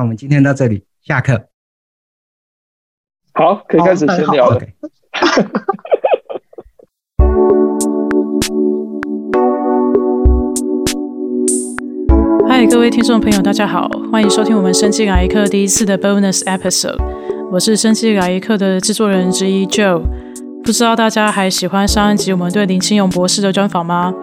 那我们今天到这里，下课。好，可以开始闲聊了。嗨，各位听众朋友，大家好，欢迎收听我们生技来一课第一次的 bonus episode。我是生技来一课的制作人之一 Joe。不知道大家还喜欢上一集我们对林清勇博士的专访吗？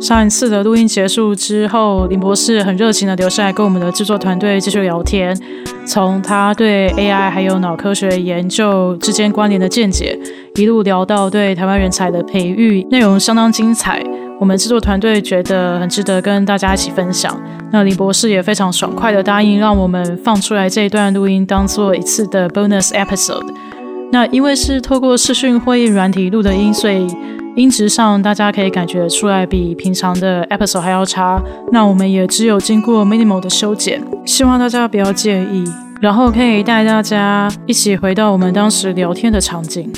上一次的录音结束之后，林博士很热情地留下来跟我们的制作团队继续聊天，从他对 AI 还有脑科学研究之间关联的见解，一路聊到对台湾人才的培育，内容相当精彩。我们制作团队觉得很值得跟大家一起分享。那林博士也非常爽快地答应让我们放出来这一段录音，当做一次的 bonus episode。那因为是透过视讯会议软体录的音，所以音质上，大家可以感觉出来比平常的 episode 还要差。那我们也只有经过 minimal 的修剪，希望大家不要介意。然后可以带大家一起回到我们当时聊天的场景。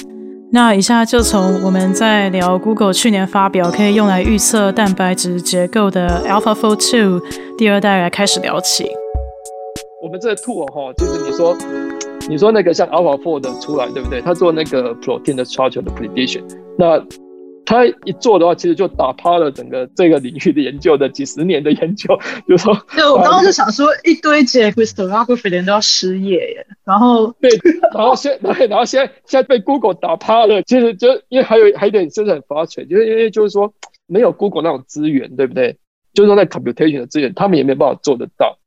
那以下就从我们在聊 Google 去年发表可以用来预测蛋白质结构的 AlphaFold 2第二代来开始聊起。我们这个 tool 哈，就是你说你说那个像 AlphaFold 出来对不对？它做那个 protein 的 structure 的 prediction，那他一做的话，其实就打趴了整个这个领域的研究的几十年的研究。就是说，对，我刚刚是想说，一堆结 crystallography 的人都要失业耶。然后，对，然后现，对，然后现在现在被 Google 打趴了。其实就因为还有还有一点真的很 frustrating，就是因为就是说没有 Google 那种资源，对不对？就是说那 computation 的资源，他们也没有办法做得到。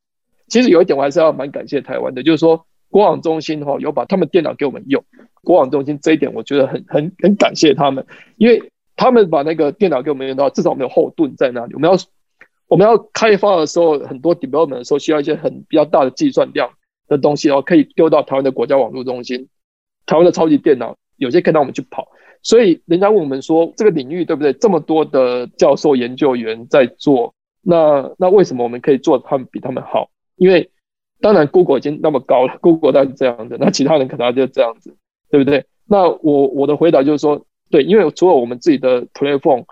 其实有一点我还是要蛮感谢台湾的，就是说国网中心哈有把他们电脑给我们用。国网中心这一点我觉得很很很感谢他们，因为。他们把那个电脑给我们用到，至少我们有后盾在那里。我们要我们要开发的时候，很多 development 的时候需要一些很比较大的计算量的东西，然后可以丢到台湾的国家网络中心。台湾的超级电脑有些可以让我们去跑，所以人家问我们说，这个领域对不对？这么多的教授研究员在做，那那为什么我们可以做他们比他们好？因为当然 Google 已经那么高了，Google 当然是这样子，那其他人可能就这样子，对不对？那我我的回答就是说。对，因为除了我们自己的 platform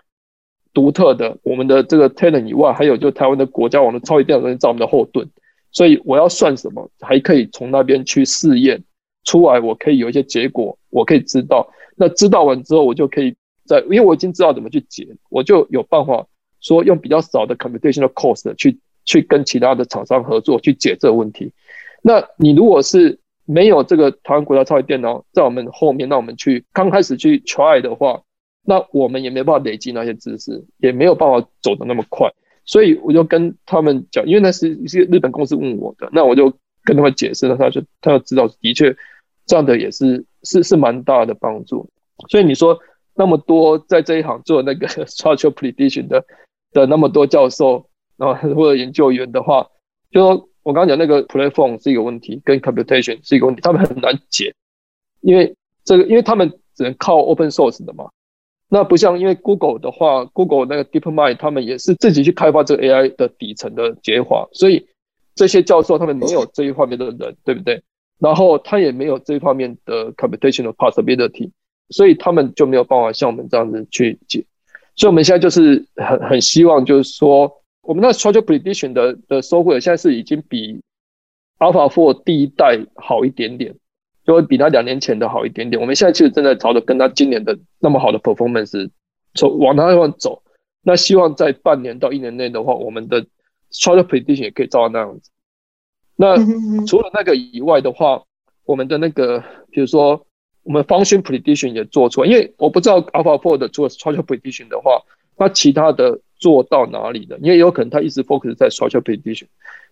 独特的我们的这个 talent 以外，还有就台湾的国家网的超级电脑中心造我们的后盾，所以我要算什么，还可以从那边去试验出来，我可以有一些结果，我可以知道。那知道完之后，我就可以在，因为我已经知道怎么去解，我就有办法说用比较少的 computational cost 去去跟其他的厂商合作去解这个问题。那你如果是没有这个台湾国家超级电脑在我们后面，那我们去刚开始去 try 的话，那我们也没办法累积那些知识，也没有办法走得那么快。所以我就跟他们讲，因为那是一些日本公司问我的，那我就跟他们解释了，他就他就知道，的确这样的也是是是蛮大的帮助。所以你说那么多在这一行做那个 structural prediction 的的那么多教授啊或者研究员的话，就说。我刚刚讲那个 platform 是一个问题，跟 computation 是一个问题，他们很难解，因为这个，因为他们只能靠 open source 的嘛。那不像因为 Google 的话，Google 那个 DeepMind 他们也是自己去开发这个 AI 的底层的结合，所以这些教授他们没有这一方面的人，对不对？然后他也没有这一方面的 computational possibility，所以他们就没有办法像我们这样子去解。所以我们现在就是很很希望，就是说。我们那 structural prediction 的的 software 现在是已经比 AlphaFold 第一代好一点点，就会比那两年前的好一点点。我们现在其实正在朝着跟他今年的那么好的 performance 走往那地方走。那希望在半年到一年内的话，我们的 structural prediction 也可以照到那样子。那除了那个以外的话，我们的那个比如说我们 function prediction 也做出来，因为我不知道 AlphaFold 除了 structural prediction 的话，那其他的。做到哪里的？因为有可能他一直 focus 在 structural prediction，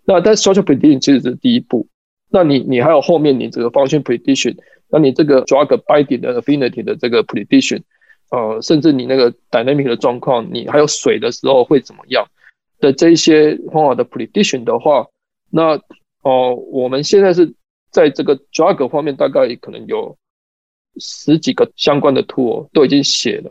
那但 structural prediction 其实是第一步。那你你还有后面你这个 function prediction，那你这个 drug binding 的 affinity 的这个 prediction，呃，甚至你那个 dynamic 的状况，你还有水的时候会怎么样的这一些方法的 prediction 的话，那哦、我们现在是在这个 drug 方面大概可能有十几个相关的 tool 都已经写了。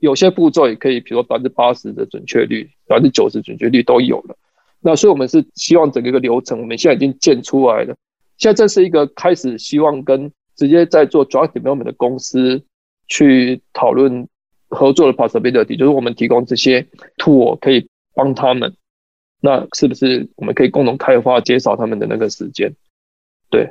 有些步骤也可以，比如说百分之八十的准确率，百分之九十准确率都有了。那所以我们是希望整个一个流程，我们现在已经建出来了。现在这是一个开始，希望跟直接在做 drug development 的公司去讨论合作的 possibility，就是我们提供这些 tool 可以帮他们。那是不是我们可以共同开发，减少他们的那个时间？对，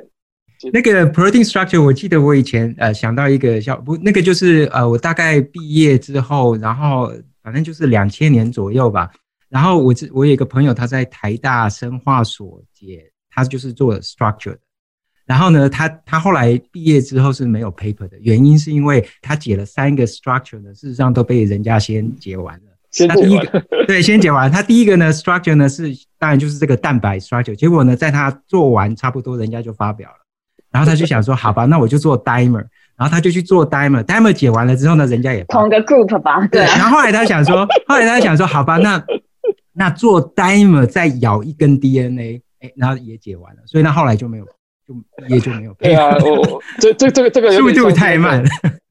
那个 protein structure，我记得我以前呃想到一个小不，那个就是呃我大概毕业之后，然后反正就是两千年左右吧。然后我这我有一个朋友，他在台大生化所解，他就是做 structure 的。然后呢，他他后来毕业之后是没有 paper 的，原因是因为他解了三个 structure 呢，事实上都被人家先解完了。先他第一个对，先解完。他第一个呢，structure 呢是当然就是这个蛋白 structure。结果呢，在他做完差不多，人家就发表了。然后他就想说，好吧，那我就做 dimer。然后他就去做 dimer，dimer 解完了之后呢，人家也同个 group 吧。对。然后后来他想说，后来他想说，好吧，那那做 dimer 再咬一根 DNA，哎，然后也解完了。所以那后来就没有，就也就没有。对啊，我这这这个这个速度太慢了。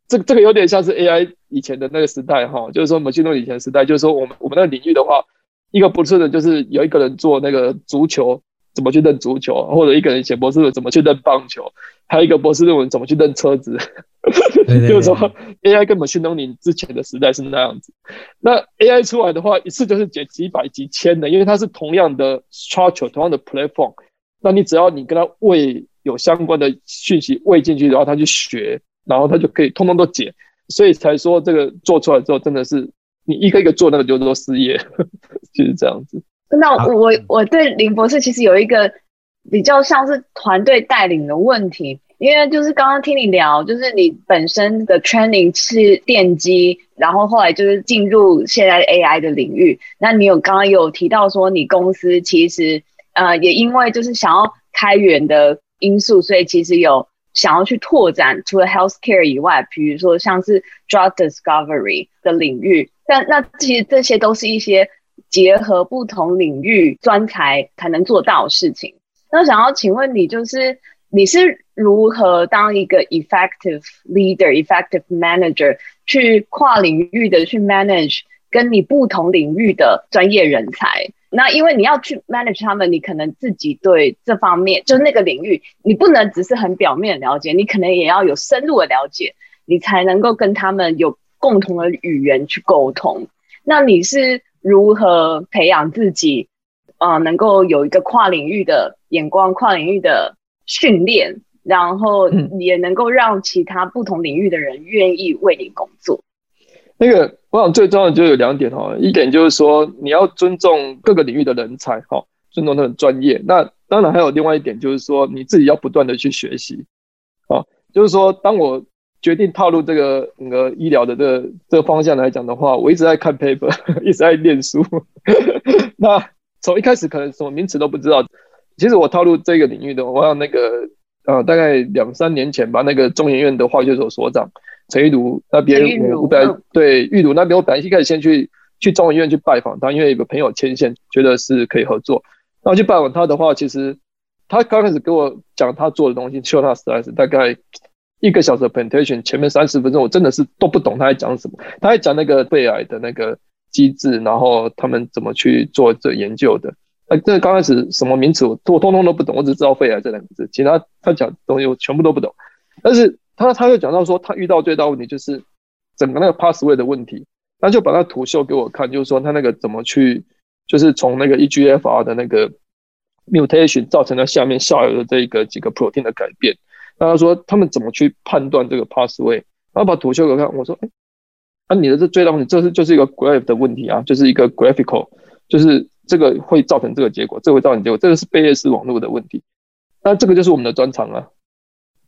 这这个有点像是 AI 以前的那个时代哈，就是说 machine learning 以前的时代，就是说我们我们那个领域的话，一个不错的就是有一个人做那个足球怎么去认足球，或者一个人写博士怎么去认棒球，还有一个博士论文怎么去认车子，对对对 就是说 AI 跟 machine learning 之前的时代是那样子。那 AI 出来的话，一次就是解几百几千的，因为它是同样的 structure，同样的 platform，那你只要你跟他喂有相关的讯息喂进去，然后他去学。然后他就可以通通都解，所以才说这个做出来之后，真的是你一个一个做那个就是说失业，就是这样子。那我我对林博士其实有一个比较像是团队带领的问题，因为就是刚刚听你聊，就是你本身的 training 是电机，然后后来就是进入现在 AI 的领域。那你有刚刚有提到说，你公司其实呃也因为就是想要开源的因素，所以其实有。想要去拓展除了 healthcare 以外，比如说像是 drug discovery 的领域，但那其实这些都是一些结合不同领域专才才能做到的事情。那想要请问你，就是你是如何当一个 effective leader、effective manager 去跨领域的去 manage 跟你不同领域的专业人才？那因为你要去 manage 他们，你可能自己对这方面就那个领域，你不能只是很表面了解，你可能也要有深入的了解，你才能够跟他们有共同的语言去沟通。那你是如何培养自己，呃，能够有一个跨领域的眼光、跨领域的训练，然后也能够让其他不同领域的人愿意为你工作？那个，我想最重要的就有两点哈，一点就是说你要尊重各个领域的人才哈，尊重他的专业。那当然还有另外一点就是说你自己要不断的去学习啊，就是说当我决定踏入这个那个医疗的这个这个方向来讲的话，我一直在看 paper，一直在念书。那从一开始可能什么名词都不知道，其实我踏入这个领域的，我想那个呃大概两三年前吧，那个中研院的化学所所长。陈玉茹那边，我本来对玉茹那边，我本来一开始先去去中研院去拜访他，因为有个朋友牵线，觉得是可以合作。那我去拜访他的话，其实他刚开始给我讲他做的东西，show 他 slides，大概一个小时的 presentation，前面三十分钟我真的是都不懂他在讲什么。他在讲那个肺癌的那个机制，然后他们怎么去做这研究的。那这刚开始什么名词我我通通都不懂，我只知道肺癌这两个字，其他他讲东西我全部都不懂。但是他他又讲到说，他遇到最大问题就是整个那个 passway 的问题，他就把那图秀给我看，就是说他那个怎么去，就是从那个 EGFR 的那个 mutation 造成了下面下游的这个几个 protein 的改变。那他说他们怎么去判断这个 pathway，然后把图秀给我看，我说，哎，啊你的这最大问题，这是就是一个 graph 的问题啊，就是一个 graphical，就是这个会造成这个结果，这个会造成结果，这个是贝叶斯网络的问题。那这个就是我们的专长啊。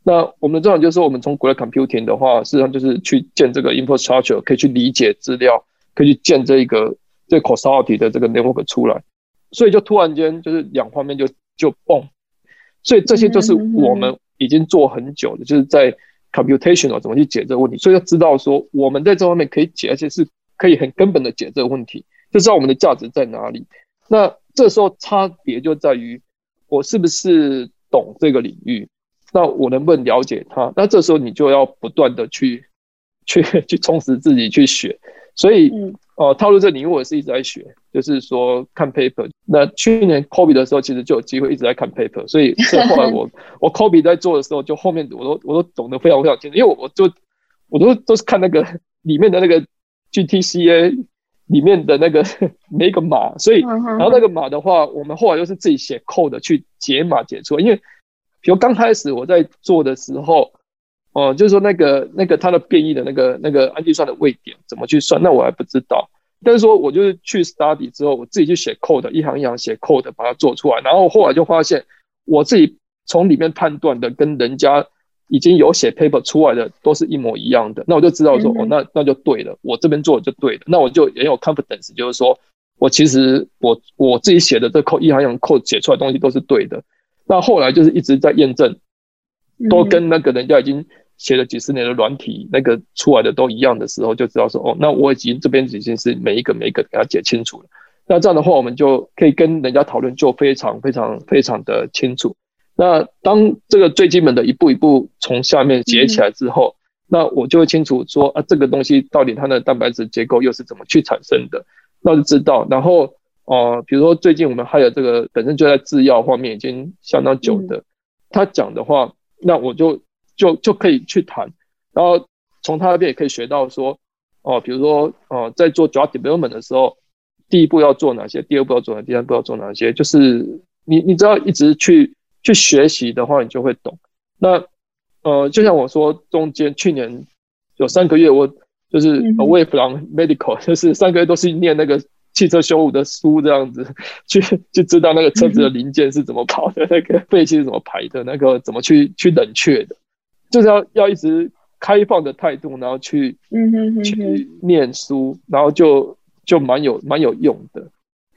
那我们的专长就是说，我们从 Graph Computing 的话，事实上就是去建这个 infrastructure，可以去理解资料，可以去建这一个这 causality 的这个 network 出来，所以就突然间就是两方面就就蹦，所以这些就是我们已经做很久的，就是在 computational 怎么去解这个问题，所以要知道说我们在这方面可以解，而且是可以很根本的解这个问题，就知道我们的价值在哪里。那这时候差别就在于我是不是懂这个领域。那我能不能了解它？那这时候你就要不断的去，去去充实自己去学。所以，哦、呃，踏入这领域我也是一直在学，就是说看 paper。那去年 COVID 的时候，其实就有机会一直在看 paper。所以，这后来我我 COVID 在做的时候，就后面我都我都懂得非常非常清楚，因为我我就我都都是看那个 里面的那个 GTCA 里面的那个每一个码，所以然后那个码的话，我们后来又是自己写 code 去解码解出来，因为比如刚开始我在做的时候，哦、呃，就是说那个那个它的变异的那个那个氨基酸的位点怎么去算，那我还不知道。但是说我就是去 study 之后，我自己去写 code，一行一行写 code 把它做出来，然后后来就发现我自己从里面判断的跟人家已经有写 paper 出来的都是一模一样的，那我就知道说哦，那那就对了，我这边做的就对了，那我就也有 confidence，就是说我其实我我自己写的这 code 一行一行 code 写出来的东西都是对的。那后来就是一直在验证，都跟那个人家已经。写了几十年的软体，那个出来的都一样的时候，就知道说哦，那我已经这边已经是每一个每一个给它解清楚了。那这样的话，我们就可以跟人家讨论，就非常非常非常的清楚。那当这个最基本的一步一步从下面解起来之后，嗯、那我就会清楚说啊，这个东西到底它的蛋白质结构又是怎么去产生的，那就知道。然后哦、呃，比如说最近我们还有这个本身就在制药方面已经相当久的，嗯、他讲的话，那我就。就就可以去谈，然后从他那边也可以学到说，哦，比如说，哦，在做 drug development 的时候，第一步要做哪些，第二步要做哪些，第三步要做哪些，就是你你只要一直去去学习的话，你就会懂。那呃，就像我说，中间去年有三个月，我就是 away from medical，就是三个月都是念那个汽车修护的书，这样子去去知道那个车子的零件是怎么跑的，那个 废气是怎么排的，那个怎么去去冷却的。就是要要一直开放的态度，然后去嗯哼哼哼去念书，然后就就蛮有蛮有用的。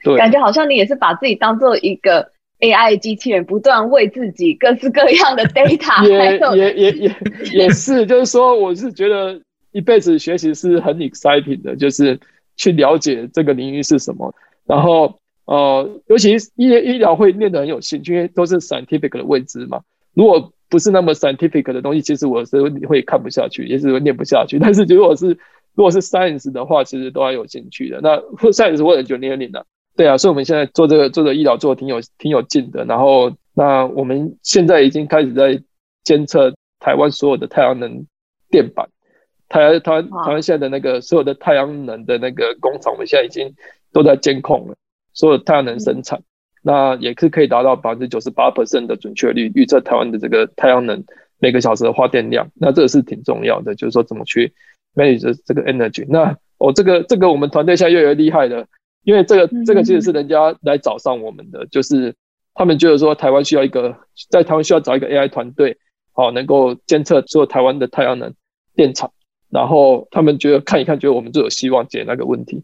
对，感觉好像你也是把自己当做一个 AI 机器人，不断喂自己各式各样的 data。也也也也也是，就是说，我是觉得一辈子学习是很 exciting 的，就是去了解这个领域是什么。然后呃，尤其医医疗会念得很有兴趣，因为都是 scientific 的未知嘛。如果不是那么 scientific 的东西，其实我是会看不下去，也是会念不下去。但是如果是如果是 science 的话，其实都还有兴趣的。那 science 或者就念念的，对啊。所以我们现在做这个做这个医疗做的挺有挺有劲的。然后那我们现在已经开始在监测台湾所有的太阳能电板，台台湾台湾现在的那个所有的太阳能的那个工厂，我们现在已经都在监控了所有太阳能生产。嗯那也是可以达到百分之九十八 percent 的准确率，预测台湾的这个太阳能每个小时的发电量。那这个是挺重要的，就是说怎么去 manage 这个 energy。那哦，这个这个我们团队现在越来越厉害了，因为这个这个其实是人家来找上我们的，就是他们觉得说台湾需要一个，在台湾需要找一个 AI 团队，好能够监测所有台湾的太阳能电厂，然后他们觉得看一看，觉得我们就有希望解那个问题，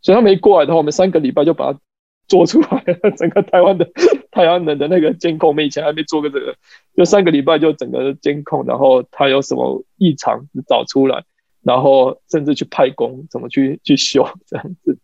所以他们一过来的话，我们三个礼拜就把它。做出来了，整个台湾的太阳能的那个监控，我们以前还没做过这个，就三个礼拜就整个监控，然后它有什么异常找出来，然后甚至去派工怎么去去修这样子。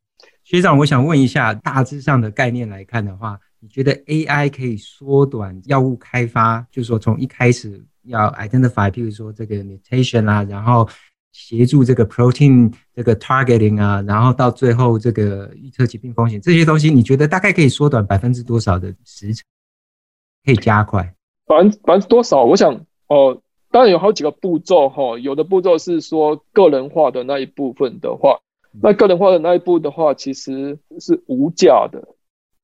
学长，我想问一下，大致上的概念来看的话，你觉得 AI 可以缩短药物开发，就是说从一开始要 identify，譬如说这个 mutation 啊，然后。协助这个 protein 这个 targeting 啊，然后到最后这个预测疾病风险这些东西，你觉得大概可以缩短百分之多少的时程？可以加快百分百分之多少？我想哦、呃，当然有好几个步骤哈，有的步骤是说个人化的那一部分的话，那个人化的那一步的话，其实是无价的。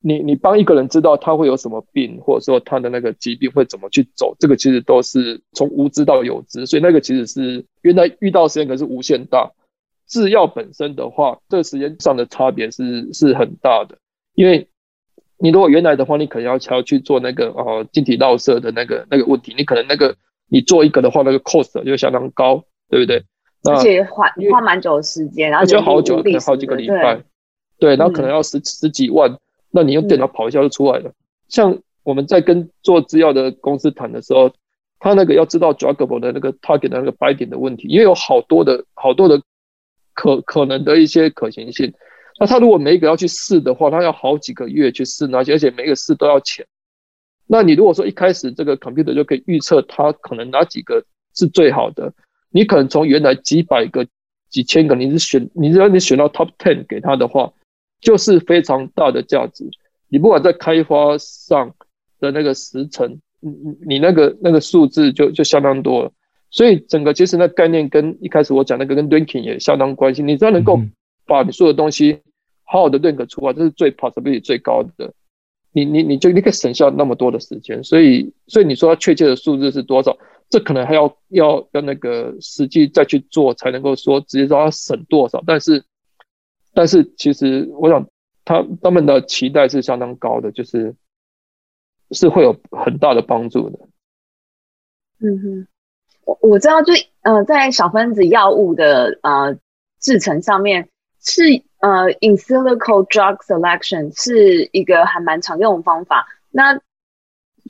你你帮一个人知道他会有什么病，或者说他的那个疾病会怎么去走，这个其实都是从无知到有知，所以那个其实是原来遇到时间可是无限大。制药本身的话，这个时间上的差别是是很大的，因为你如果原来的话，你可能要要去做那个呃晶体绕射的那个那个问题，你可能那个你做一个的话，那个 cost 就相当高，对不对？而且花花蛮久的时间，然后就好久，可能好几个礼拜，对，然后可能要十十几万。那你用电脑跑一下就出来了。像我们在跟做制药的公司谈的时候，他那个要知道 druggable 的那个 target 的那个 binding 的问题，因为有好多的好多的可可能的一些可行性。那他如果每一个要去试的话，他要好几个月去试那些，而且每个试都要钱。那你如果说一开始这个 computer 就可以预测它可能哪几个是最好的，你可能从原来几百个、几千个，你是选，你只要你选到 top ten 给他的话。就是非常大的价值，你不管在开发上的那个时程，你你那个那个数字就就相当多了。所以整个其实那概念跟一开始我讲那个跟 ranking 也相当关系。你只要能够把你所有东西好好的认可出来，这是最 possibility 最高的。你你你就你可以省下那么多的时间，所以所以你说确切的数字是多少？这可能还要要要那个实际再去做才能够说直接说要省多少。但是但是其实我想他他们的期待是相当高的，就是是会有很大的帮助的。嗯哼，我我知道就呃在小分子药物的呃制程上面是。呃、，insilico drug selection 是一个还蛮常用的方法。那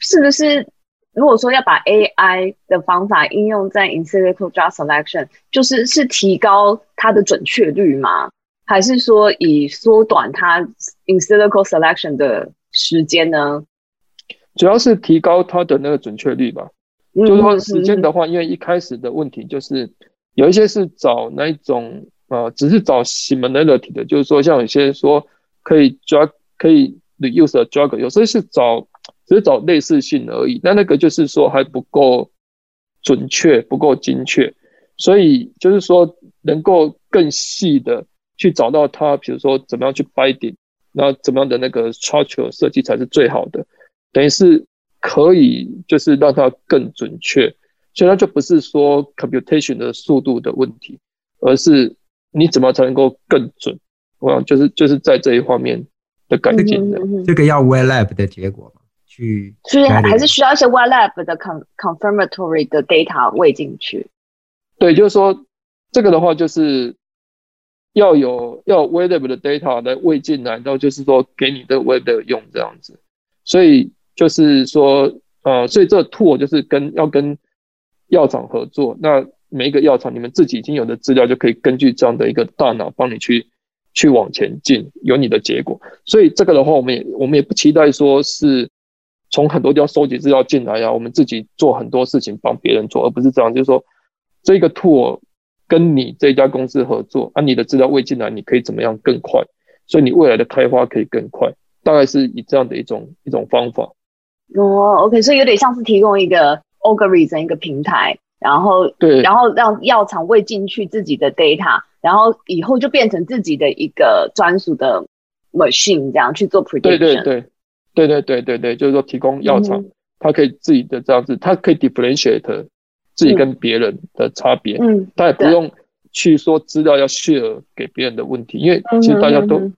是不是如果说要把 AI 的方法应用在 in silico drug selection，就是是提高它的准确率吗？还是说以缩短它 in silico selection 的时间呢？主要是提高它的那个准确率吧。嗯、就是说时间的话，因为一开始的问题就是有一些是找那一种。啊，只是找 similarity 的，就是说，像有些说可以 drug 可以 reuse a drug，有时候是找只是找类似性而已。那那个就是说还不够准确，不够精确，所以就是说能够更细的去找到它，比如说怎么样去 binding，然后怎么样的那个 structure 设计才是最好的，等于是可以就是让它更准确，所以它就不是说 computation 的速度的问题，而是。你怎么才能够更准？我想就是就是在这一方面的改进的。这个要 wel lab 的结果去，所以还是需要一些 w e l lab 的 con confirmatory 的 data 喂进去。对，就是说这个的话，就是要有要 web 的 data 来喂进来，然后就是说给你的 wet lab 用这样子。所以就是说，呃，所以这个 tool 就是跟要跟药厂合作。那每一个药厂，你们自己已经有的资料，就可以根据这样的一个大脑帮你去去往前进，有你的结果。所以这个的话，我们也我们也不期待说是从很多地方收集资料进来呀，我们自己做很多事情帮别人做，而不是这样。就是说，这个 tool 跟你这家公司合作，啊，你的资料未进来，你可以怎么样更快？所以你未来的开发可以更快，大概是以这样的一种一种方法。哦，OK，所以有点像是提供一个 algorithm 一个平台。然后，对，然后让药厂喂进去自己的 data，然后以后就变成自己的一个专属的 machine，这样去做 prediction。对对对，对对对对对，就是说提供药厂，它可以自己的这样子，它可以 differentiate 自己跟别人的差别。嗯，他也不用去说资料要 share 给别人的问题，因为其实大家都，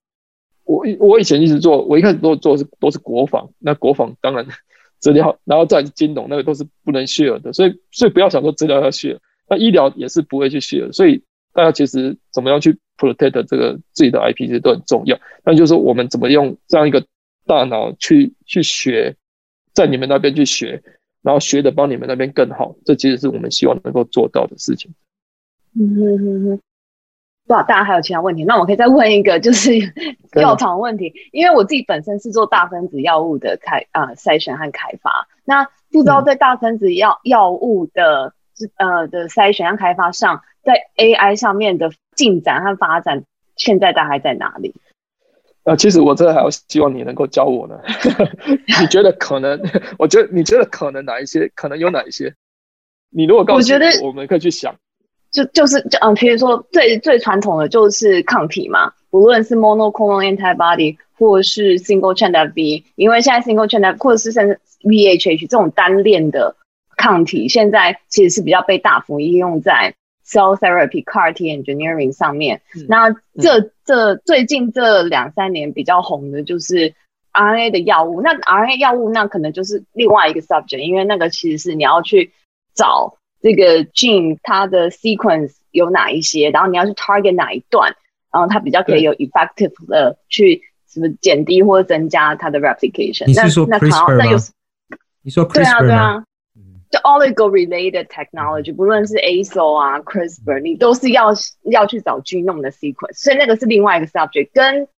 我我以前一直做，我一开始都做是都是国防，那国防当然。资料，然后再金融，那个都是不能 share 的，所以所以不要想说资料要 share，那医疗也是不会去 share，所以大家其实怎么样去 protect 这个自己的 IP 其实都很重要。那就是说我们怎么用这样一个大脑去去学，在你们那边去学，然后学的帮你们那边更好，这其实是我们希望能够做到的事情。嗯哼哼哼。不知道大家还有其他问题？那我可以再问一个，就是 药厂问题。因为我自己本身是做大分子药物的开啊、呃、筛选和开发，那不知道在大分子药药物的呃的筛选和开发上，在 AI 上面的进展和发展，现在大概在哪里？啊、呃，其实我真的还要希望你能够教我呢。你觉得可能？我觉得你觉得可能哪一些？可能有哪一些？你如果告诉我，我觉得我们可以去想。就就是就嗯，比如说最最传统的就是抗体嘛，无论是 monoclonal antibody 或是 single strand V，因为现在 single strand 或者是甚至 VHH 这种单链的抗体，现在其实是比较被大幅应用在 cell therapy CAR T engineering 上面。嗯、那这、嗯、这最近这两三年比较红的就是 RNA 的药物，那 RNA 药物那可能就是另外一个 subject，因为那个其实是你要去找。这个 gene 它的 sequence 有哪一些？然后你要去 target 哪一段，然后它比较可以有 effective 的去什么减低或增加它的 replication。你是说 CRISPR 吗？你说 CRISPR 对啊对啊，就 oligo related technology，不论是 ASO 啊 CRISPR，你都是要要去找 genome 的 sequence，所以那个是另外一个 subject，跟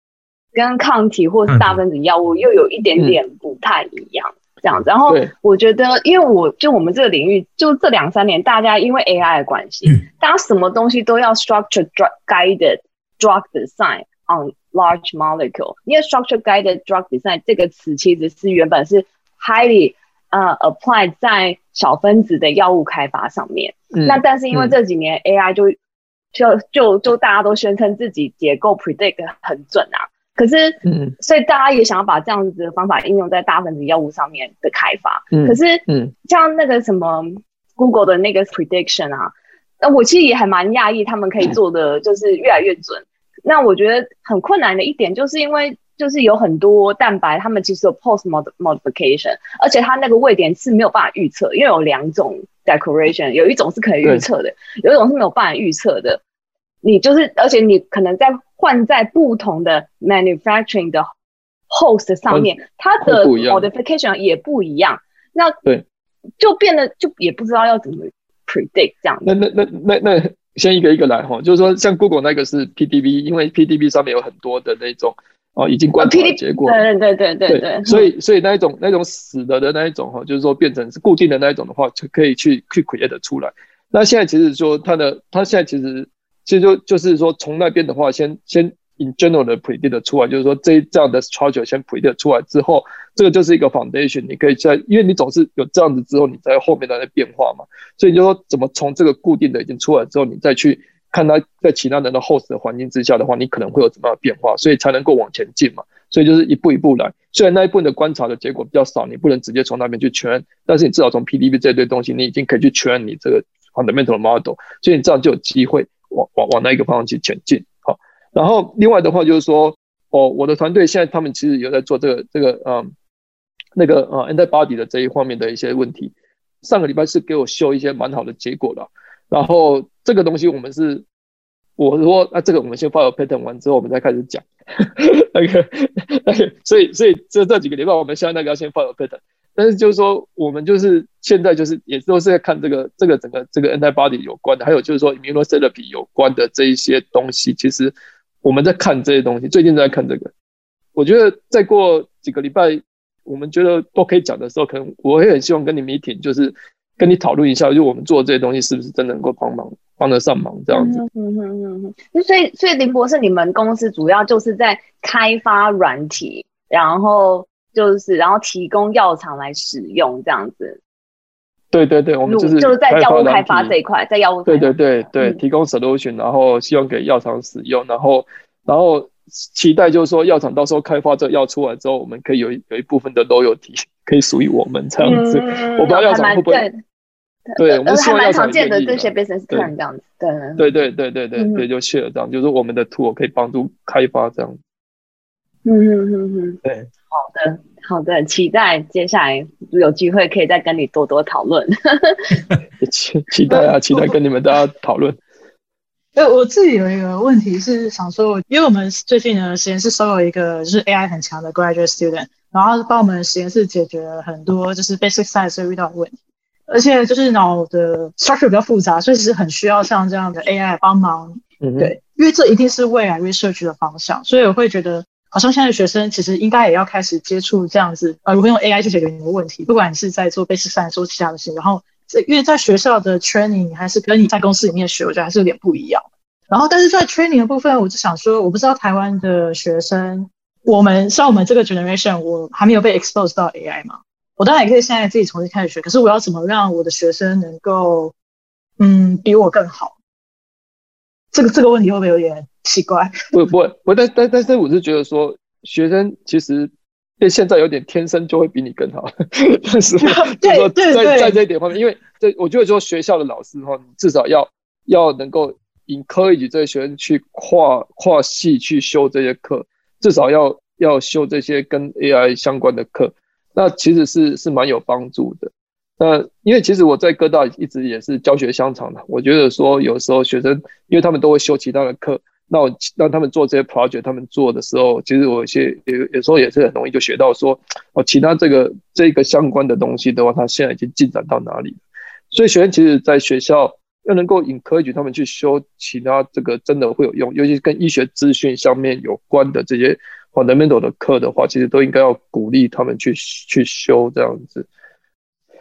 跟抗体或是大分子药物又有一点点不太一样。嗯这样子，然后我觉得，因为我就我们这个领域，就这两三年，大家因为 AI 的关系，嗯、大家什么东西都要 structure guided drug design on large molecule。因为 structure guided drug design 这个词其实是原本是 highly 呃、uh, applied 在小分子的药物开发上面。嗯、那但是因为这几年 AI 就就就就大家都宣称自己结构 predict 很准啊。可是，嗯，所以大家也想要把这样子的方法应用在大分子药物上面的开发。嗯，可是，嗯，像那个什么 Google 的那个 prediction 啊，那我其实也还蛮讶异，他们可以做的就是越来越准。那我觉得很困难的一点，就是因为就是有很多蛋白，他们其实有 post modification，而且它那个位点是没有办法预测，因为有两种 decoration，有一种是可以预测的，有一种是没有办法预测的。你就是，而且你可能在换在不同的 manufacturing 的 host 上面，它的 modification 也不一样。那对，就变得就也不知道要怎么 predict 这样。那那那那那先一个一个来哈，就是说像 Google 那个是 PDB，因为 PDB 上面有很多的那种哦已经观察的结果。对对对对对对。所以所以那一种那种死了的那一种哈，就是说变成是固定的那一种的话，就可以去去 create 出来。那现在其实说它的它现在其实。其实就就是说，从那边的话，先先 in general 的 predict 出来，就是说这这样的 structure 先 predict 出来之后，这个就是一个 foundation，你可以在，因为你总是有这样子之后，你在后面的那变化嘛，所以就说怎么从这个固定的已经出来之后，你再去看他在其他人的 host 的环境之下的话，你可能会有怎么样的变化，所以才能够往前进嘛。所以就是一步一步来，虽然那一步的观察的结果比较少，你不能直接从那边去确认，但是你至少从 PDB 这堆东西，你已经可以去确认你这个 fundamental model，所以你这样就有机会。往往往那一个方向去前进，好，然后另外的话就是说，哦，我的团队现在他们其实有在做这个这个嗯，那个呃 antibody 的这一方面的一些问题。上个礼拜是给我秀一些蛮好的结果的，然后这个东西我们是，我说那这个我们先 file patent 完之后，我们再开始讲 那个 那个，所以所以这这几个礼拜我们现在那个要先 file patent。但是就是说，我们就是现在就是也都是在看这个这个整个这个 antibody 有关的，还有就是说 immunotherapy 有关的这一些东西。其实我们在看这些东西，最近在看这个。我觉得再过几个礼拜，我们觉得都可以讲的时候，可能我也很希望跟你 meeting，就是跟你讨论一下，就我们做这些东西是不是真的能够帮忙帮得上忙这样子。嗯嗯嗯嗯。所以所以林博士，你们公司主要就是在开发软体，然后。就是，然后提供药厂来使用这样子。对对对，我们就是就是在药物开发这一块，在药物对对对对，提供 solution，然后希望给药厂使用，然后然后期待就是说药厂到时候开发这药出来之后，我们可以有有一部分的 royalty 可以属于我们这样子。我不知道药厂会不会？对，我们还蛮常见的这些 business plan 这样子。对对对对对对对，就 share 这样，就是我们的 tool 可以帮助开发这样。嗯嗯嗯嗯，对。好的，好的，期待接下来有机会可以再跟你多多讨论。期期待啊，期待跟你们大家讨论。呃，我自己有一个问题是想说，因为我们最近呢实验室收了一个就是 AI 很强的 graduate student，然后帮我们实验室解决了很多就是 basic science 遇到的问题，而且就是脑的 structure 比较复杂，所以其实很需要像这样的 AI 帮忙。嗯，对，因为这一定是未来 research 的方向，所以我会觉得。好像现在学生其实应该也要开始接触这样子，呃，如何用 AI 去解决你的问题，不管你是在做 basic science 做其他的事情，然后因为在学校的 training 还是跟你在公司里面学，我觉得还是有点不一样。然后，但是在 training 的部分，我就想说，我不知道台湾的学生，我们像我们这个 generation，我还没有被 exposed 到 AI 嘛？我当然也可以现在自己重新开始学，可是我要怎么让我的学生能够，嗯，比我更好？这个这个问题会不会有点？奇怪，不不不，但但但是我是觉得说，学生其实对现在有点天生就会比你更好，但是就是说 在在这一点方面，因为这我觉得说学校的老师哈，你至少要要能够 encourage 这些学生去跨跨系去修这些课，至少要要修这些跟 AI 相关的课，那其实是是蛮有帮助的。那因为其实我在哥大一直也是教学相长的，我觉得说有时候学生因为他们都会修其他的课。那我让他们做这些 project，他们做的时候，其实我有些有有时候也是很容易就学到说，哦，其他这个这个相关的东西的话，他现在已经进展到哪里？所以学生其实在学校要能够 encourage 他们去修其他这个真的会有用，尤其跟医学资讯上面有关的这些 fundamental 的课的话，其实都应该要鼓励他们去去修这样子。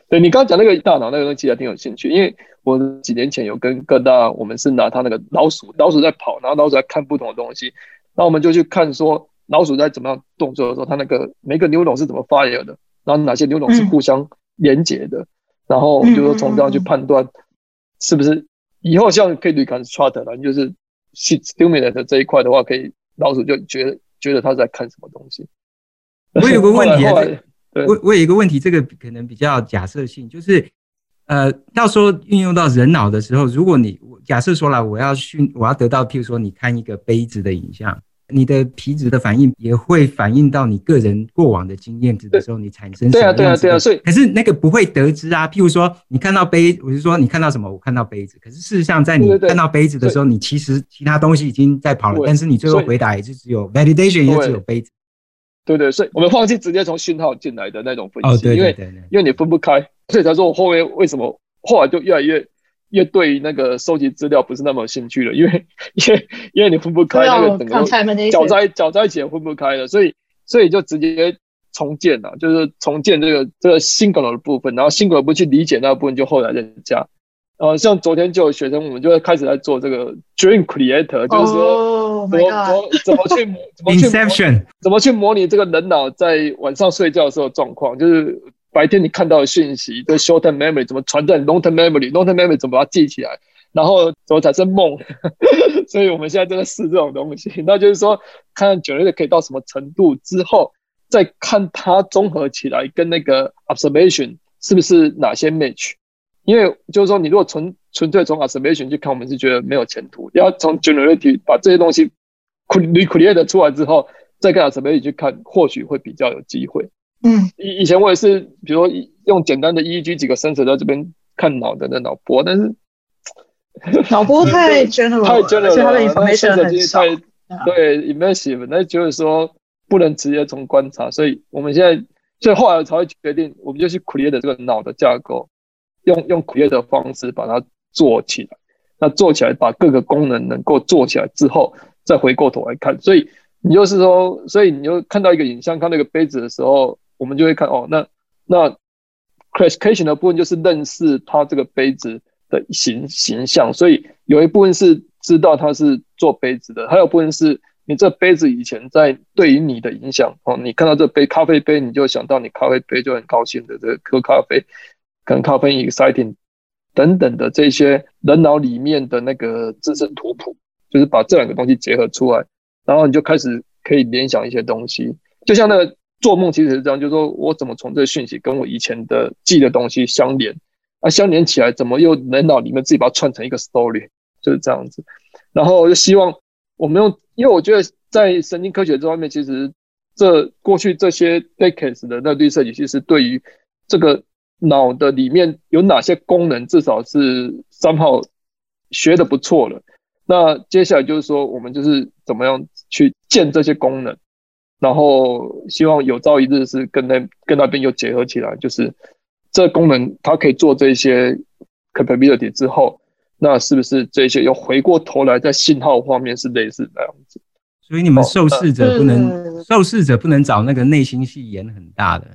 对，你刚刚讲那个大脑那个东西还挺有兴趣，因为我几年前有跟各大，我们是拿他那个老鼠，老鼠在跑，然后老鼠在看不同的东西，那我们就去看说老鼠在怎么样动作的时候，它那个每个 neuron 是怎么 fire 的，然后哪些 neuron 是互相连接的，嗯、然后就是说从这样去判断是不是以后像可以 reconstruct 了，就是 stimulate 这一块的话，可以老鼠就觉得觉得他在看什么东西。我有个问题啊，我我有一个问题，这个可能比较假设性，就是呃，到时候运用到人脑的时候，如果你假设说了，我要训，我要得到，譬如说，你看一个杯子的影像。你的皮质的反应也会反映到你个人过往的经验值的时候，你产生对啊对啊对啊，所以可是那个不会得知啊。譬如说，你看到杯，我是说你看到什么？我看到杯子。可是事实上，在你看到杯子的时候，你其实其他东西已经在跑了，但是你最后回答也就只有 validation，也只有杯子。对对，所以我们放弃直接从讯号进来的那种分析，哦对对对，因为因为你分不开，所以才说我后面为什么后来就越来越。因为对于那个收集资料不是那么有兴趣了，因为因为因为你分不开那个整个搅在搅在一起也分不开了，所以所以就直接重建了，就是重建这个这个 singular 的部分，然后 singular 不去理解那个部分，就后来再加。呃，像昨天就有学生，我们就会开始在做这个 dream creator，就是说怎么怎么去怎么去怎么去模拟这个人脑在晚上睡觉的时候状况，就是。白天你看到的讯息，这 short term memory 怎么传在 long term memory，long term memory 怎么把它记起来，然后怎么产生梦？所以我们现在正在试这种东西。那就是说，看 generate 可以到什么程度之后，再看它综合起来跟那个 observation 是不是哪些 match。因为就是说，你如果纯纯粹从 observation 去看，我们是觉得没有前途。要从 generator 把这些东西 recreate 出来之后，再跟 observation 去看，或许会比较有机会。嗯，以以前我也是，比如说用简单的 EEG 几个 sensor 在这边看脑的那脑波，但是 脑波太 general，太 general，而且它的 information 很少，对 immersive，那就是说不能直接从观察，所以我们现在，所以后来才会决定，我们就去 create 这个脑的架构，用用 create 的方式把它做起来，那做起来把各个功能能够做起来之后，再回过头来看，所以你就是说，所以你就看到一个影像，看那个杯子的时候。我们就会看哦，那那 classification 的部分就是认识它这个杯子的形形象，所以有一部分是知道它是做杯子的，还有部分是你这杯子以前在对于你的影响哦，你看到这杯咖啡杯，你就想到你咖啡杯就很高兴的这个喝咖啡，可能咖啡 exciting 等等的这些人脑里面的那个知识图谱，就是把这两个东西结合出来，然后你就开始可以联想一些东西，就像那个。做梦其实是这样，就是说我怎么从这个讯息跟我以前的记的东西相连，啊，相连起来怎么又人脑里面自己把它串成一个 story，就是这样子。然后我就希望我们用，因为我觉得在神经科学这方面，其实这过去这些 decades 的那堆设计，其实对于这个脑的里面有哪些功能，至少是三号学的不错了。那接下来就是说，我们就是怎么样去建这些功能。然后希望有朝一日是跟那跟那边又结合起来，就是这功能它可以做这些 capability 之后，那是不是这些又回过头来在信号方面是类似那样子？所以你们受试者不能、哦、受试者不能找那个内心戏演很大的，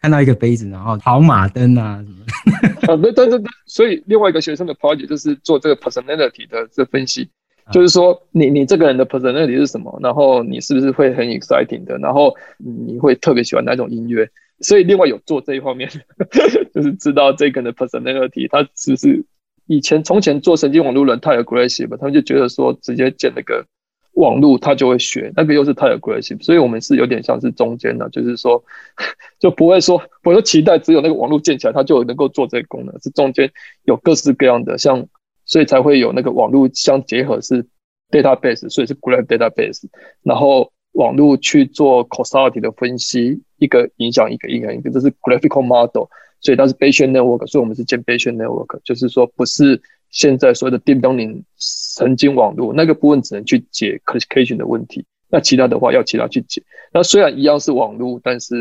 看到一个杯子然后跑马灯啊什么？啊，对对对，所以另外一个学生的 project 就是做这个 personality 的这分析。就是说，你你这个人的 personality 是什么？然后你是不是会很 exciting 的？然后你会特别喜欢哪种音乐？所以另外有做这一方面，就是知道这个人的 personality，他是不是以前从前做神经网络人太 aggressive，他们就觉得说直接建那个网络他就会学，那个又是太 aggressive，所以我们是有点像是中间的，就是说 就不会说不会说期待只有那个网络建起来，它就能够做这个功能，是中间有各式各样的像。所以才会有那个网络相结合是 database，所以是 graph database，然后网络去做 causality 的分析，一个影响一个影响一个，这是 graphical model，所以它是 Bayesian network，所以我们是建 Bayesian network，就是说不是现在所谓的 deep learning 神经网络，那个部分只能去解 classification 的问题，那其他的话要其他去解。那虽然一样是网络，但是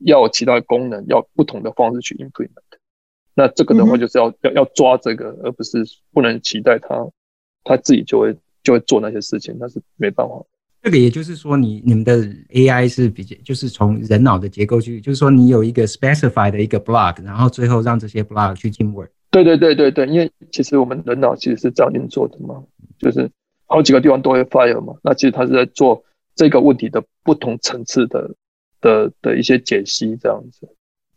要有其他功能，要不同的方式去 implement。那这个的话，就是要要要抓这个，而不是不能期待他他自己就会就会做那些事情，那是没办法。这个也就是说你，你你们的 AI 是比较就是从人脑的结构去，就是说你有一个 specify 的一个 block，然后最后让这些 block 去 teamwork。对对对对对，因为其实我们人脑其实是这样运作的嘛，就是好几个地方都会 fire 嘛，那其实它是在做这个问题的不同层次的的的一些解析这样子。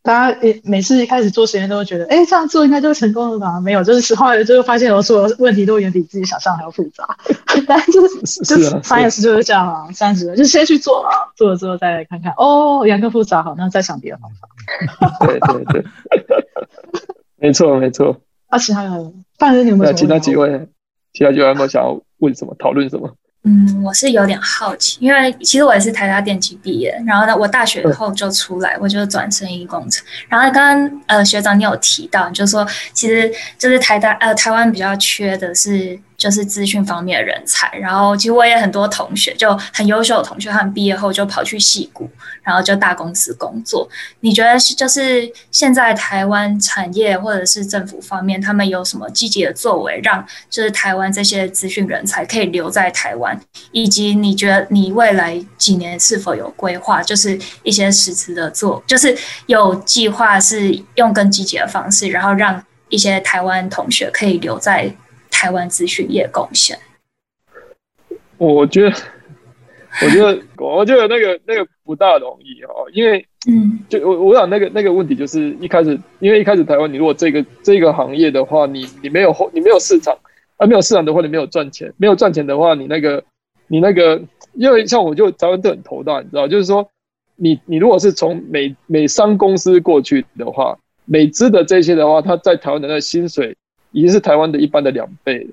大家也每次一开始做实验都会觉得，哎，这样做应该就成功了吧？没有，就是后来就发现我所有问题都远比自己想象还要复杂。但就是就是 science 就是这样啊，这样子就先去做啊，做了之后再来看看，哦，原来更复杂，好，那再想别的方法。对对对，没错没错。啊，其他人，范人你有没有？其他几位，其他几位有没有想要问什么？讨论什么？嗯，我是有点好奇，因为其实我也是台大电机毕业，然后呢，我大学以后就出来，我就转生医工程。然后刚刚呃学长你有提到，就是说其实就是台大呃台湾比较缺的是。就是资讯方面的人才，然后其实我也很多同学就很优秀的同学，他们毕业后就跑去戏谷，然后就大公司工作。你觉得是就是现在台湾产业或者是政府方面，他们有什么积极的作为，让就是台湾这些资讯人才可以留在台湾？以及你觉得你未来几年是否有规划，就是一些实质的做，就是有计划是用更积极的方式，然后让一些台湾同学可以留在。台湾资讯业贡献，我觉得，我觉得，我觉得那个那个不大容易哦，因为，嗯，就我我想那个那个问题就是一开始，因为一开始台湾，你如果这个这个行业的话，你你没有后，你没有市场，啊没有市场的话，你没有赚钱，没有赚钱的话，你那个你那个，因为像我就台湾都很头大，你知道，就是说，你你如果是从美美商公司过去的话，美资的这些的话，他在台湾的那个薪水。已经是台湾的一般的两倍，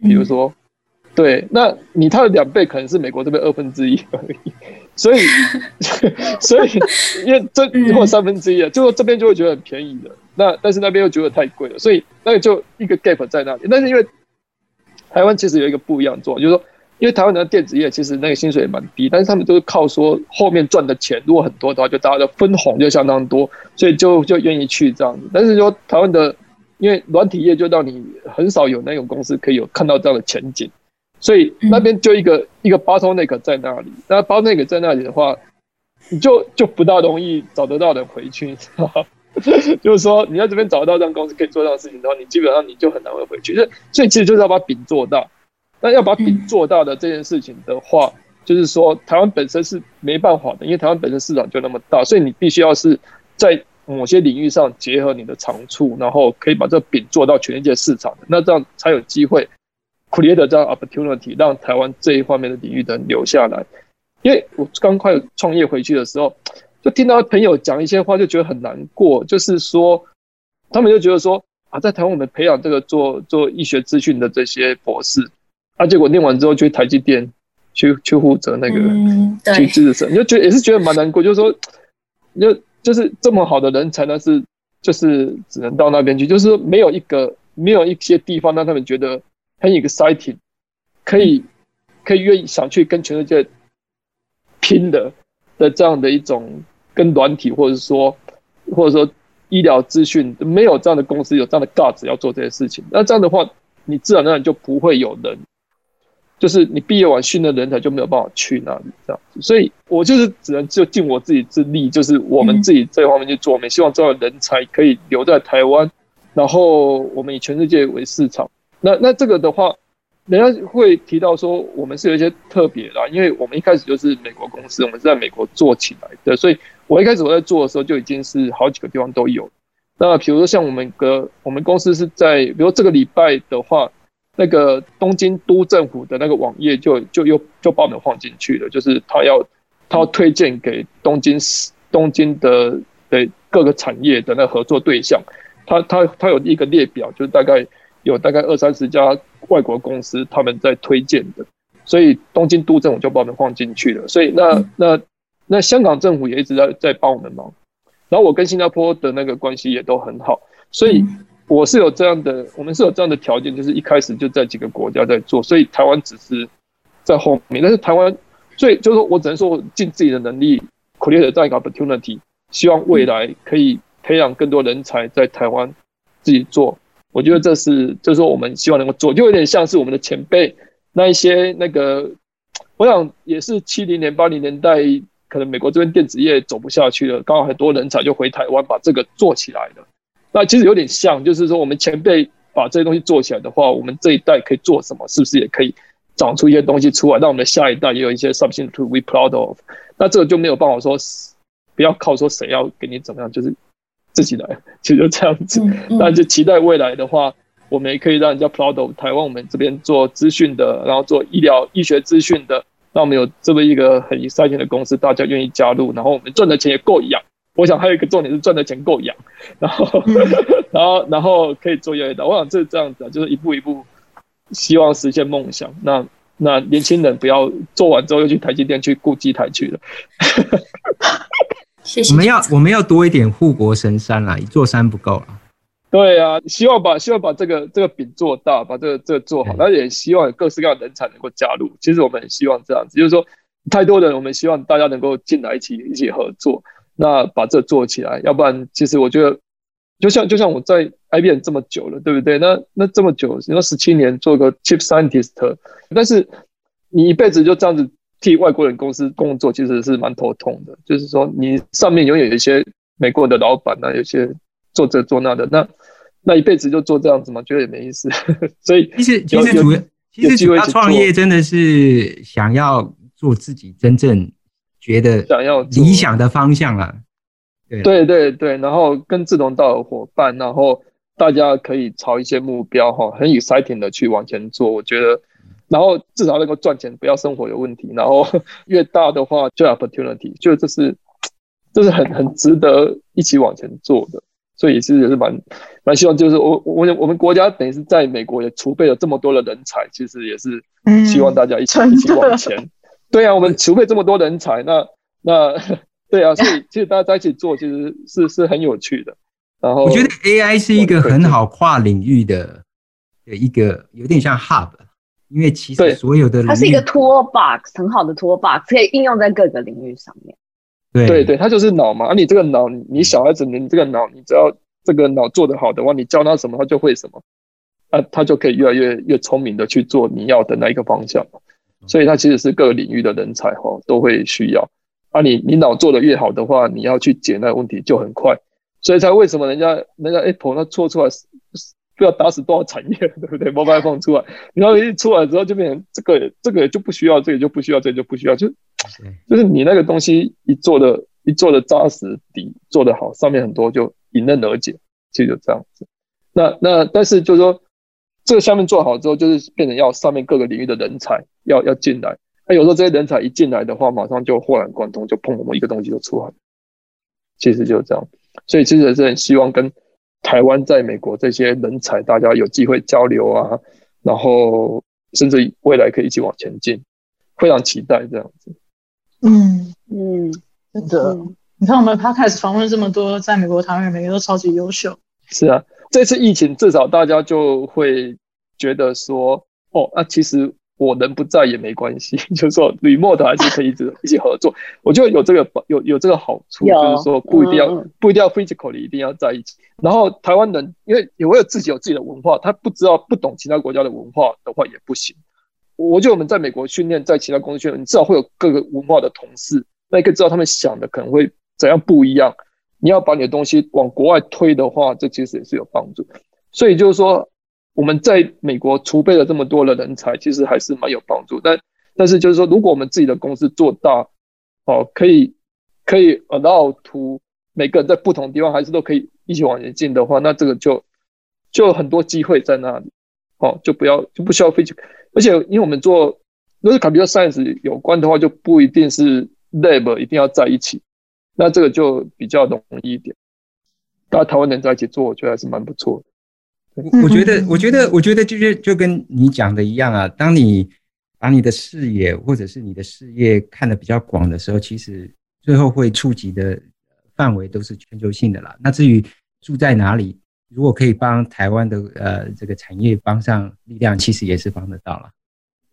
比如说，对，那你它的两倍可能是美国这边二分之一而已，所以，所以，因为这如果三分之一啊，就这边就会觉得很便宜的，那但是那边又觉得太贵了，所以那个就一个 gap 在那里。但是因为台湾其实有一个不一样做，就是说，因为台湾的电子业其实那个薪水也蛮低，但是他们都是靠说后面赚的钱如果很多的话，就大家的分红就相当多，所以就就愿意去这样子。但是说台湾的。因为软体业就让你很少有那种公司可以有看到这样的前景，所以那边就一个、嗯、一个 bottleneck 在那里。那 bottleneck 在那里的话，你就就不大容易找得到人回去。就是说，你在这边找得到这样公司可以做这样的事情的话，你基本上你就很难会回去。所以其实就是要把饼做大。那要把饼做大的这件事情的话，嗯、就是说台湾本身是没办法的，因为台湾本身市场就那么大，所以你必须要是在。某些领域上结合你的长处，然后可以把这个饼做到全世界市场的，那这样才有机会 create 这样 opportunity，让台湾这一方面的领域的人留下来。因为我刚快创业回去的时候，就听到朋友讲一些话，就觉得很难过。就是说，他们就觉得说啊，在台湾我们培养这个做做医学资讯的这些博士，啊，结果念完之后去台积电去去负责那个、嗯、去资深，就觉得也是觉得蛮难过，就是说，就。就是这么好的人才，呢，是就是只能到那边去，就是没有一个没有一些地方让他们觉得很 exciting，可以可以愿意想去跟全世界拼的的这样的一种跟软体或者说或者说医疗资讯没有这样的公司有这样的 guts 要做这些事情，那这样的话，你自然而然就不会有人。就是你毕业完训的人才就没有办法去那里这样子，所以我就是只能就尽我自己之力，就是我们自己这方面去做。我们希望这样人才可以留在台湾，然后我们以全世界为市场。那那这个的话，人家会提到说我们是有一些特别的，因为我们一开始就是美国公司，我们是在美国做起来的，所以我一开始我在做的时候就已经是好几个地方都有。那比如说像我们个我们公司是在，比如这个礼拜的话。那个东京都政府的那个网页就就又就把我们放进去了，就是他要他要推荐给东京市东京的的各个产业的那合作对象，他他他有一个列表，就是大概有大概二三十家外国公司他们在推荐的，所以东京都政府就把我们放进去了，所以那那那香港政府也一直在在帮我们忙，然后我跟新加坡的那个关系也都很好，所以。我是有这样的，我们是有这样的条件，就是一开始就在几个国家在做，所以台湾只是在后面。但是台湾，所以就是说我只能说我尽自己的能力，create 这样一个 opportunity，希望未来可以培养更多人才在台湾自己做。我觉得这是，就是说我们希望能够做，就有点像是我们的前辈那一些那个，我想也是七零年、八零年代，可能美国这边电子业走不下去了，刚好很多人才就回台湾把这个做起来了。那其实有点像，就是说我们前辈把这些东西做起来的话，我们这一代可以做什么？是不是也可以长出一些东西出来，让我们的下一代也有一些 something to be proud of？那这个就没有办法说，不要靠说谁要给你怎么样，就是自己来，其实就这样子。那就期待未来的话，我们也可以让人家 proud of 台湾，我们这边做资讯的，然后做医疗医学资讯的，那我们有这么一个很 exciting 的公司，大家愿意加入，然后我们赚的钱也够养。我想还有一个重点是赚的钱够养，然后 然后然后可以做越来越大。我想这是这样子啊，就是一步一步希望实现梦想。那那年轻人不要做完之后又去台积电去顾机台去了。谢谢。我们要我们要多一点护国神山啦，一座山不够了。对啊，希望把希望把这个这个饼做大，把这个这个做好。那也希望有各式各样的人才能够加入。其实我们很希望这样子，就是说太多人，我们希望大家能够进来一起一起合作。那把这做起来，要不然其实我觉得，就像就像我在 IBM 这么久了，对不对？那那这么久，那十七年做个 Chief Scientist，但是你一辈子就这样子替外国人公司工作，其实是蛮头痛的。就是说，你上面永远有一些美国的老板啊，有些做这做那的，那那一辈子就做这样子嘛，觉得也没意思。所以其实其实主要其实主要创业真的是想要做自己真正。觉得想要理想的方向了，对对对对，然后跟志同道合伙伴，然后大家可以朝一些目标哈，很 exciting 的去往前做。我觉得，然后至少能够赚钱，不要生活有问题。然后 越大的话，就 opportunity，就这是这是很很值得一起往前做的。所以其实也是蛮蛮希望，就是我我我们国家等于是在美国也储备了这么多的人才，其实也是希望大家一起一起往前。对啊，我们储备这么多人才，那那 对啊，所以 其实大家在一起做，其实是是很有趣的。然后我觉得 AI 是一个很好跨领域的的一个，有点像 Hub，因为其实所有的它是一个 Toolbox，很好的 Toolbox，可以应用在各个领域上面。对对对，它就是脑嘛，啊，你这个脑，你小孩子，你这个脑，你只要这个脑做得好的话，你教他什么，他就会什么，啊，他就可以越来越越聪明的去做你要的那一个方向。所以它其实是各个领域的人才哈都会需要啊你，你你脑做的越好的话，你要去解那个问题就很快，所以才为什么人家人家 Apple 那做出来不要打死多少产业，对不对？Mobile phone 出来，然后一出来之后就变成这个这个就不需要，这个就不需要，这个就不需要，就 就是你那个东西一做的一做的扎实，底做得好，上面很多就迎刃而解，其实就这样子。那那但是就是说。这个下面做好之后，就是变成要上面各个领域的人才要要进来。那有时候这些人才一进来的话，马上就豁然贯通，就砰，我们一个东西就出来。其实就是这样，所以其实是很希望跟台湾在美国这些人才，大家有机会交流啊，然后甚至未来可以一起往前进，非常期待这样子。嗯嗯，真的，你看我们 Podcast 访问这么多在美国台湾人，每个都超级优秀。是啊。这次疫情，至少大家就会觉得说，哦，那、啊、其实我人不在也没关系，就是说，remote 还是可以一直一起合作。我觉得有这个有有这个好处，就是说不一定要、嗯、不一定要 physically 一定要在一起。然后台湾人因为也会有自己有自己的文化，他不知道不懂其他国家的文化的话也不行。我觉得我们在美国训练，在其他公司训练，你至少会有各个文化的同事，那你可以知道他们想的可能会怎样不一样。你要把你的东西往国外推的话，这其实也是有帮助。所以就是说，我们在美国储备了这么多的人才，其实还是蛮有帮助。但但是就是说，如果我们自己的公司做大，哦，可以可以 allow to 每个人在不同地方还是都可以一起往前进的话，那这个就就很多机会在那里。哦，就不要就不需要飞去。而且因为我们做如果是 computer science 有关的话，就不一定是 lab 一定要在一起。那这个就比较容易一点，大家台湾人在一起做，我觉得还是蛮不错的。我觉得，我觉得，我觉得就是就跟你讲的一样啊。当你把你的视野或者是你的事业看得比较广的时候，其实最后会触及的范围都是全球性的啦。那至于住在哪里，如果可以帮台湾的呃这个产业帮上力量，其实也是帮得到了。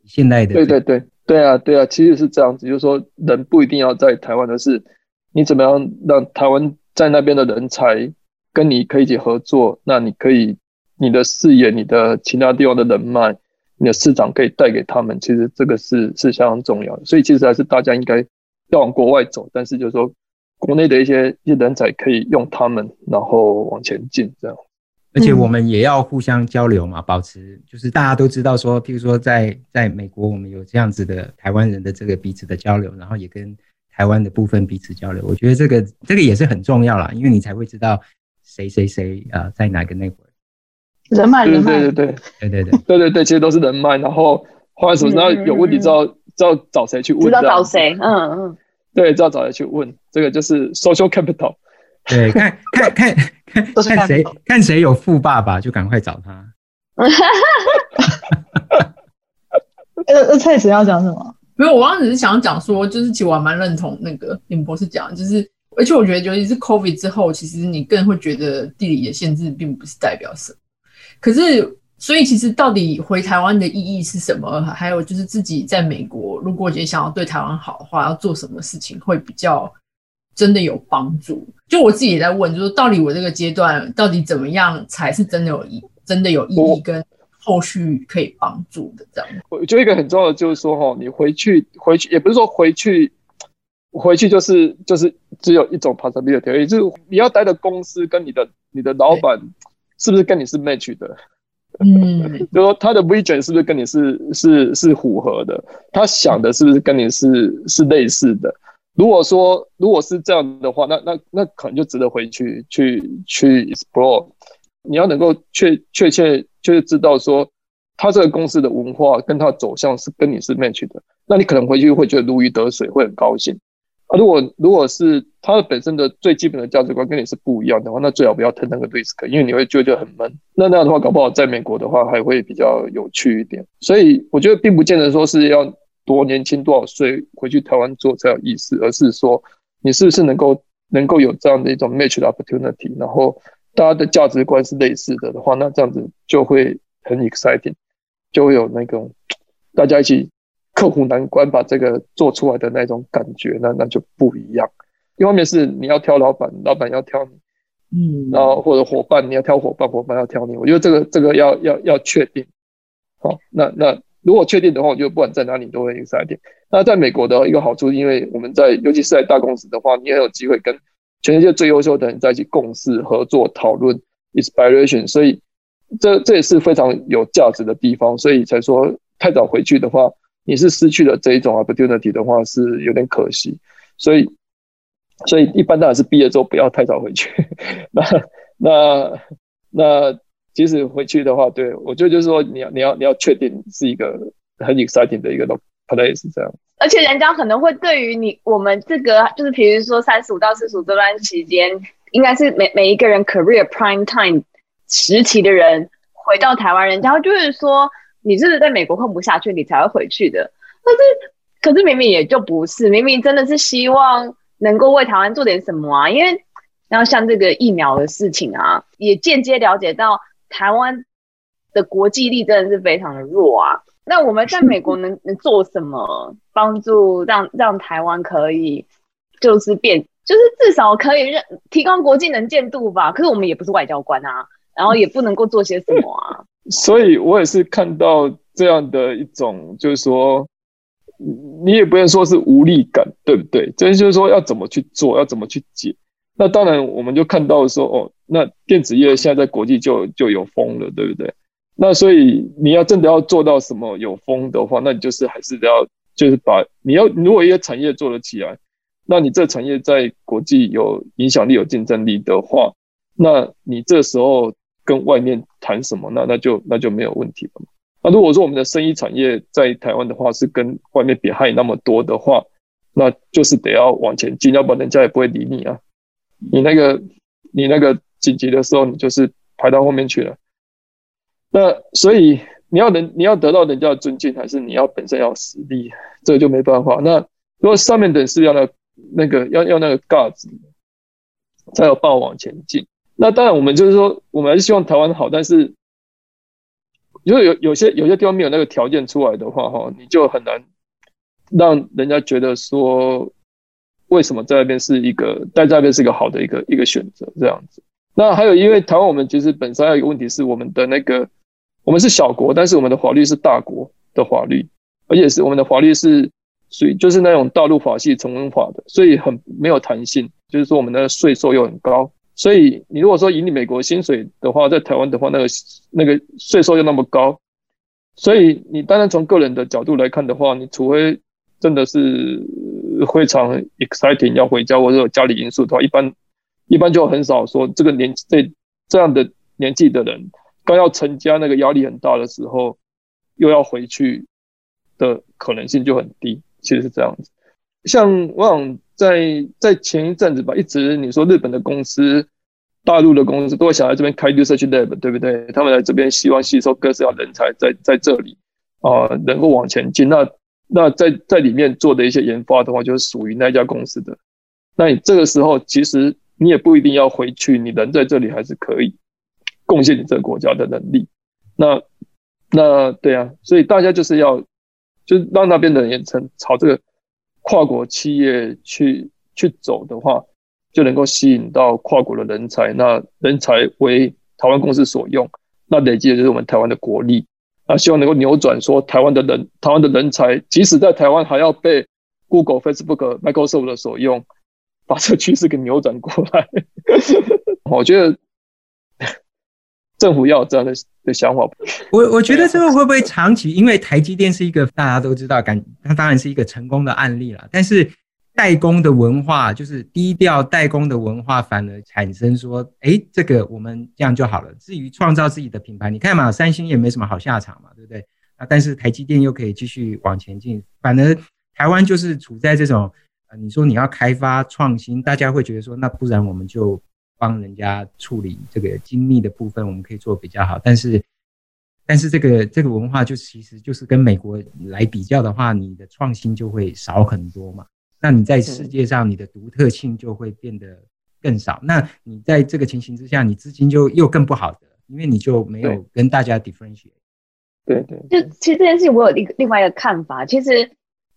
现在的对对对对啊对啊，其实是这样子，就是说人不一定要在台湾的是。你怎么样让台湾在那边的人才跟你可以一起合作？那你可以你的视野、你的其他地方的人脉、你的市场可以带给他们。其实这个是是相当重要的。所以其实还是大家应该要往国外走，但是就是说国内的一些一些人才可以用他们，然后往前进这样。而且我们也要互相交流嘛，保持就是大家都知道说，譬如说在在美国，我们有这样子的台湾人的这个彼此的交流，然后也跟。台湾的部分彼此交流，我觉得这个这个也是很重要啦，因为你才会知道谁谁谁啊，在哪个那会人脉人脉，对对对对对对对对对对，其实都是人脉。然后后来什么时候有问题，知道知道找谁去问，知道找谁，嗯嗯，对，知道找谁去问，这个就是 social capital。对，看看看看看谁看谁有富爸爸，就赶快找他。呃呃，蔡子要讲什么？没有，我刚刚只是想要讲说，就是其实我还蛮认同那个林博士讲，就是而且我觉得，尤其是 COVID 之后，其实你更会觉得地理的限制并不是代表什么。可是，所以其实到底回台湾的意义是什么？还有就是自己在美国，如果也想要对台湾好的话，要做什么事情会比较真的有帮助？就我自己也在问，就是到底我这个阶段到底怎么样才是真的有意，真的有意义跟。后续可以帮助的这样，我觉得一个很重要的就是说，哈，你回去回去也不是说回去回去就是就是只有一种 possibility，也就是你要待的公司跟你的你的老板是不是跟你是 match 的，嗯，就说他的 vision 是不是跟你是是是符合的，他想的是不是跟你是是类似的。如果说如果是这样的话，那那那可能就值得回去去去 explore。你要能够确确切。就是知道说，他这个公司的文化跟他的走向是跟你是 match 的，那你可能回去会觉得如鱼得水，会很高兴。啊，如果如果是他的本身的最基本的价值观跟你是不一样的话，那最好不要 take 那个 risk，因为你会觉得很闷。那那样的话，搞不好在美国的话还会比较有趣一点。所以我觉得并不见得说是要多年轻多少岁回去台湾做才有意思，而是说你是不是能够能够有这样的一种 match 的 opportunity，然后。大家的价值观是类似的的话，那这样子就会很 exciting，就会有那种大家一起克服难关，把这个做出来的那种感觉，那那就不一样。一方面是你要挑老板，老板要挑你，嗯，然后或者伙伴你要挑伙伴，伙伴要挑你。我觉得这个这个要要要确定。好，那那如果确定的话，我觉得不管在哪里都会 exciting。那在美国的一个好处，因为我们在尤其是在大公司的话，你也有机会跟。全世界最优秀的人在一起共事、合作、讨论，inspiration，所以这这也是非常有价值的地方。所以才说太早回去的话，你是失去了这一种 opportunity 的话，是有点可惜。所以，所以一般当然是毕业之后不要太早回去。那那那即使回去的话，对，我觉得就是说你要你要你要确定是一个很 exciting 的一个 place 这样。而且人家可能会对于你我们这个就是，比如说三十五到四十五这段期间，应该是每每一个人 career prime time 时期的人回到台湾，人家就是说你是不是在美国混不下去，你才会回去的。可是可是明明也就不是，明明真的是希望能够为台湾做点什么啊。因为然后像这个疫苗的事情啊，也间接了解到台湾的国际力真的是非常的弱啊。那我们在美国能 能做什么帮助让让台湾可以就是变就是至少可以让提高国际能见度吧？可是我们也不是外交官啊，然后也不能够做些什么啊。所以我也是看到这样的一种，就是说你也不能说是无力感，对不对？真就是说要怎么去做，要怎么去解。那当然我们就看到说哦，那电子业现在在国际就就有风了，对不对？那所以你要真的要做到什么有风的话，那你就是还是要就是把你要如果一个产业做得起来，那你这产业在国际有影响力、有竞争力的话，那你这时候跟外面谈什么？那那就那就没有问题了。那如果说我们的生意产业在台湾的话是跟外面比还那么多的话，那就是得要往前进，要不然人家也不会理你啊。你那个你那个紧急的时候，你就是排到后面去了。那所以你要能你要得到人家的尊敬，还是你要本身要实力，这个就没办法。那如果上面等是要那那个要要那个 guts 才有办法往前进。那当然我们就是说，我们还是希望台湾好，但是如果有有些有些地方没有那个条件出来的话，哈，你就很难让人家觉得说，为什么在那边是一个待在那边是一个好的一个一个选择这样子。那还有，因为台湾我们其实本身还有一个问题是，我们的那个。我们是小国，但是我们的法律是大国的法律，而且是我们的法律是属于就是那种大陆法系成文法的，所以很没有弹性。就是说，我们的税收又很高，所以你如果说以你美国薪水的话，在台湾的话，那个那个税收又那么高，所以你单单从个人的角度来看的话，你除非真的是非常 exciting 要回家或者有家里因素的话，一般一般就很少说这个年这这样的年纪的人刚要成家，那个压力很大的时候，又要回去的可能性就很低。其实是这样子。像我想在在前一阵子吧，一直你说日本的公司、大陆的公司都会想来这边开 research lab，对不对？他们来这边希望吸收各式各样人才在，在这里啊、能够往前进。那那在在里面做的一些研发的话，就是属于那家公司的。那你这个时候，其实你也不一定要回去，你人在这里还是可以贡献你这个国家的能力。那那对啊，所以大家就是要，就让那边的人也成朝这个。跨国企业去去走的话，就能够吸引到跨国的人才，那人才为台湾公司所用，那累积的就是我们台湾的国力。那希望能够扭转，说台湾的人，台湾的人才，即使在台湾还要被 Google、Facebook、Microsoft 的所用，把这个趋势给扭转过来。我觉得。政府要有这样的的想法，我我觉得这个会不会长期？因为台积电是一个大家都知道，感它当然是一个成功的案例了。但是代工的文化就是低调代工的文化，反而产生说，哎，这个我们这样就好了。至于创造自己的品牌，你看嘛，三星也没什么好下场嘛，对不对？啊，但是台积电又可以继续往前进，反而台湾就是处在这种，呃，你说你要开发创新，大家会觉得说，那不然我们就。帮人家处理这个精密的部分，我们可以做比较好。但是，但是这个这个文化就其实就是跟美国来比较的话，你的创新就会少很多嘛。那你在世界上，你的独特性就会变得更少。那你在这个情形之下，你资金就又更不好的，因为你就没有跟大家 differentiate。对对，就其实这件事情，我有一个另外一个看法。其实，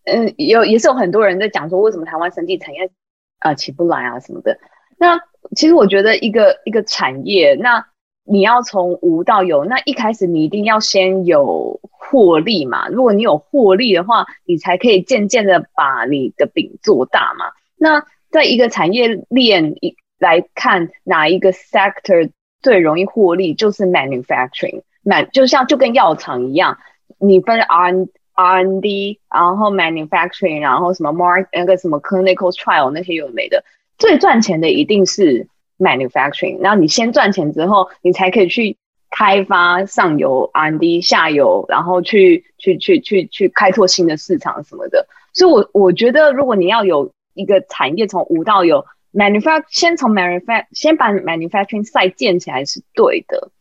嗯，有也是有很多人在讲说，为什么台湾生技产业啊起不来啊什么的。那其实我觉得一个一个产业，那你要从无到有，那一开始你一定要先有获利嘛。如果你有获利的话，你才可以渐渐的把你的饼做大嘛。那在一个产业链一来看，哪一个 sector 最容易获利，就是 manufacturing。那就像就跟药厂一样，你分 R R N D，然后 manufacturing，然后什么 mark 那个什么 clinical trial 那些有没的。最赚钱的一定是 manufacturing，然后你先赚钱之后，你才可以去开发上游 R&D 下游，然后去去去去去开拓新的市场什么的。所以我，我我觉得，如果你要有一个产业从无到有，manufacturing 先从 manufacturing 先把 manufacturing site 建起来是对的，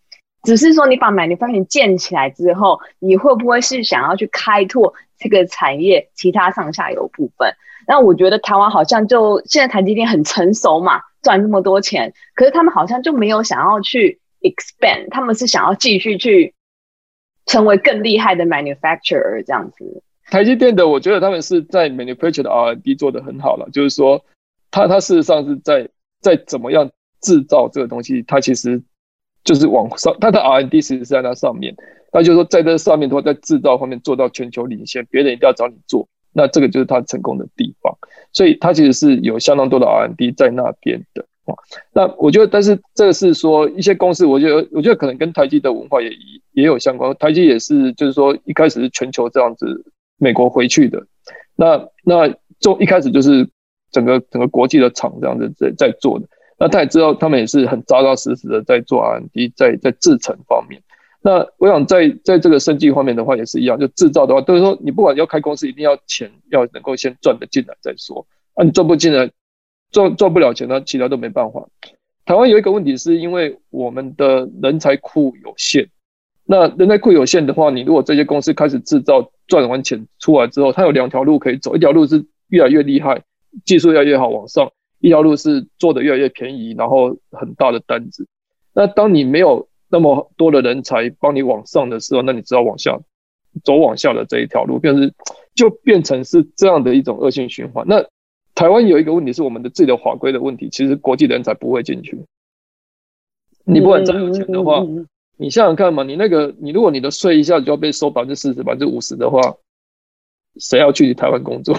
只是说你把 manufacturing 建起来之后，你会不会是想要去开拓这个产业其他上下游部分？那我觉得台湾好像就现在台积电很成熟嘛，赚那么多钱，可是他们好像就没有想要去 expand，他们是想要继续去成为更厉害的 manufacturer 这样子。台积电的，我觉得他们是在 manufacture 的 R&D 做得很好了，就是说，他他事实上是在在怎么样制造这个东西，他其实就是往上，他的 R&D 其实是在那上面，那就是说在这上面的话，在制造方面做到全球领先，别人一定要找你做。那这个就是他成功的地方，所以他其实是有相当多的 R&D 在那边的啊。那我觉得，但是这个是说一些公司，我觉得我觉得可能跟台积的文化也也有相关。台积也是，就是说一开始是全球这样子，美国回去的。那那就一开始就是整个整个国际的厂这样子在在做的。那他也知道，他们也是很扎扎实实的在做 R&D，在在制程方面。那我想在在这个生技方面的话也是一样，就制造的话，都是说你不管要开公司，一定要钱要能够先赚得进来再说。啊，你赚不进来，赚赚不了钱，那其他都没办法。台湾有一个问题，是因为我们的人才库有限。那人才库有限的话，你如果这些公司开始制造赚完钱出来之后，它有两条路可以走，一条路是越来越厉害，技术越来越好往上；一条路是做的越来越便宜，然后很大的单子。那当你没有那么多的人才帮你往上的时候，那你只好往下走，往下的这一条路，变成就变成是这样的一种恶性循环。那台湾有一个问题是我们的自己的法规的问题，其实国际人才不会进去。你不管再有钱的话，你想想看嘛，你那个你如果你的税一下子就要被收百分之四十、百分之五十的话，谁要去台湾工作？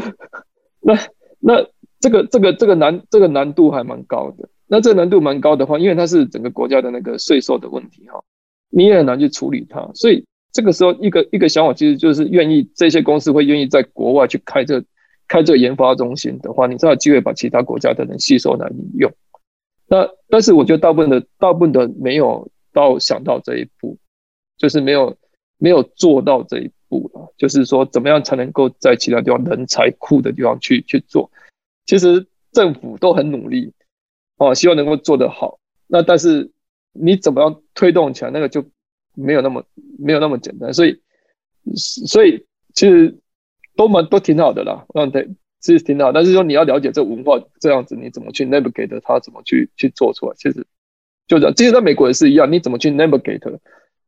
那那这个这个这个难这个难度还蛮高的。那这难度蛮高的话，因为它是整个国家的那个税收的问题哈，你也很难去处理它。所以这个时候，一个一个想法其实就是愿意这些公司会愿意在国外去开这开这研发中心的话，你才有机会把其他国家的人吸收来利用。那但是我觉得大部分的大部分的没有到想到这一步，就是没有没有做到这一步了。就是说，怎么样才能够在其他地方人才库的地方去去做？其实政府都很努力哦，希望能够做得好。那但是你怎么样推动起来，那个就没有那么没有那么简单。所以所以其实都蛮都挺好的啦，嗯对。其实挺好，但是说你要了解这文化这样子，你怎么去 navigate 它，怎么去去做出来？其实就这样，其实在美国也是一样，你怎么去 navigate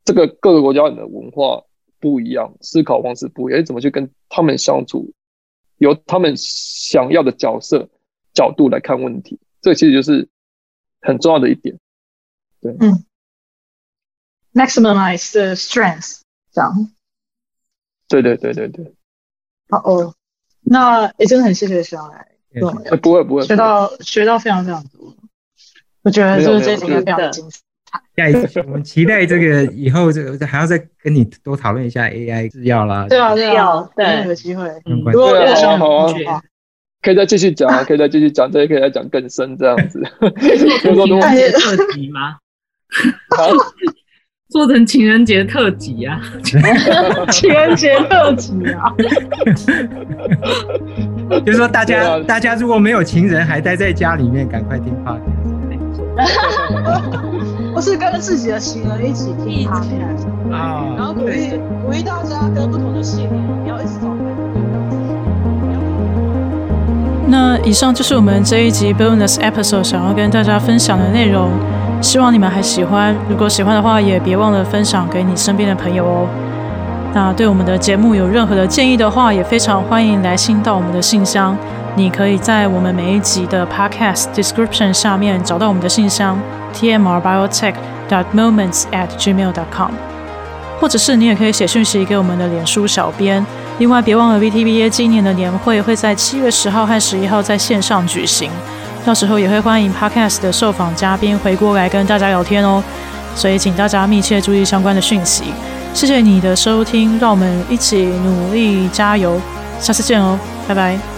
这个各个国家的文化不一样，思考方式不一样，你怎么去跟他们相处，由他们想要的角色角度来看问题，这其实就是很重要的一点。对，嗯，maximize the strength，这样。对对对对对。好哦。那也、欸、真的很谢谢学长来，对，不会不会，学到学到非常非常多，我觉得就是这一个非常精彩。下一次我们期待这个 以后这个还要再跟你多讨论一下 AI 制药啦。对啊对啊，对，有机会。嗯，对啊，好啊好啊，可以再继续讲啊，可以再继续讲，这也可以再讲更深这样子。做成情人节特辑吗？做成情人节特辑啊！情人节特辑啊！就是说，大家大家如果没有情人，还待在家里面，赶快听 podcast。不是跟自己的情人一起听 podcast 啊，然后鼓励鼓励大家跟不同的性别不要一直找。那以上就是我们这一集 bonus episode 想要跟大家分享的内容。希望你们还喜欢，如果喜欢的话，也别忘了分享给你身边的朋友哦。那对我们的节目有任何的建议的话，也非常欢迎来信到我们的信箱。你可以在我们每一集的 podcast description 下面找到我们的信箱 tmrbiotech.moments@gmail.com，或者是你也可以写讯息给我们的脸书小编。另外，别忘了 VTBA 今年的年会会在七月十号和十一号在线上举行。到时候也会欢迎 Podcast 的受访嘉宾回过来跟大家聊天哦，所以请大家密切注意相关的讯息。谢谢你的收听，让我们一起努力加油，下次见哦，拜拜。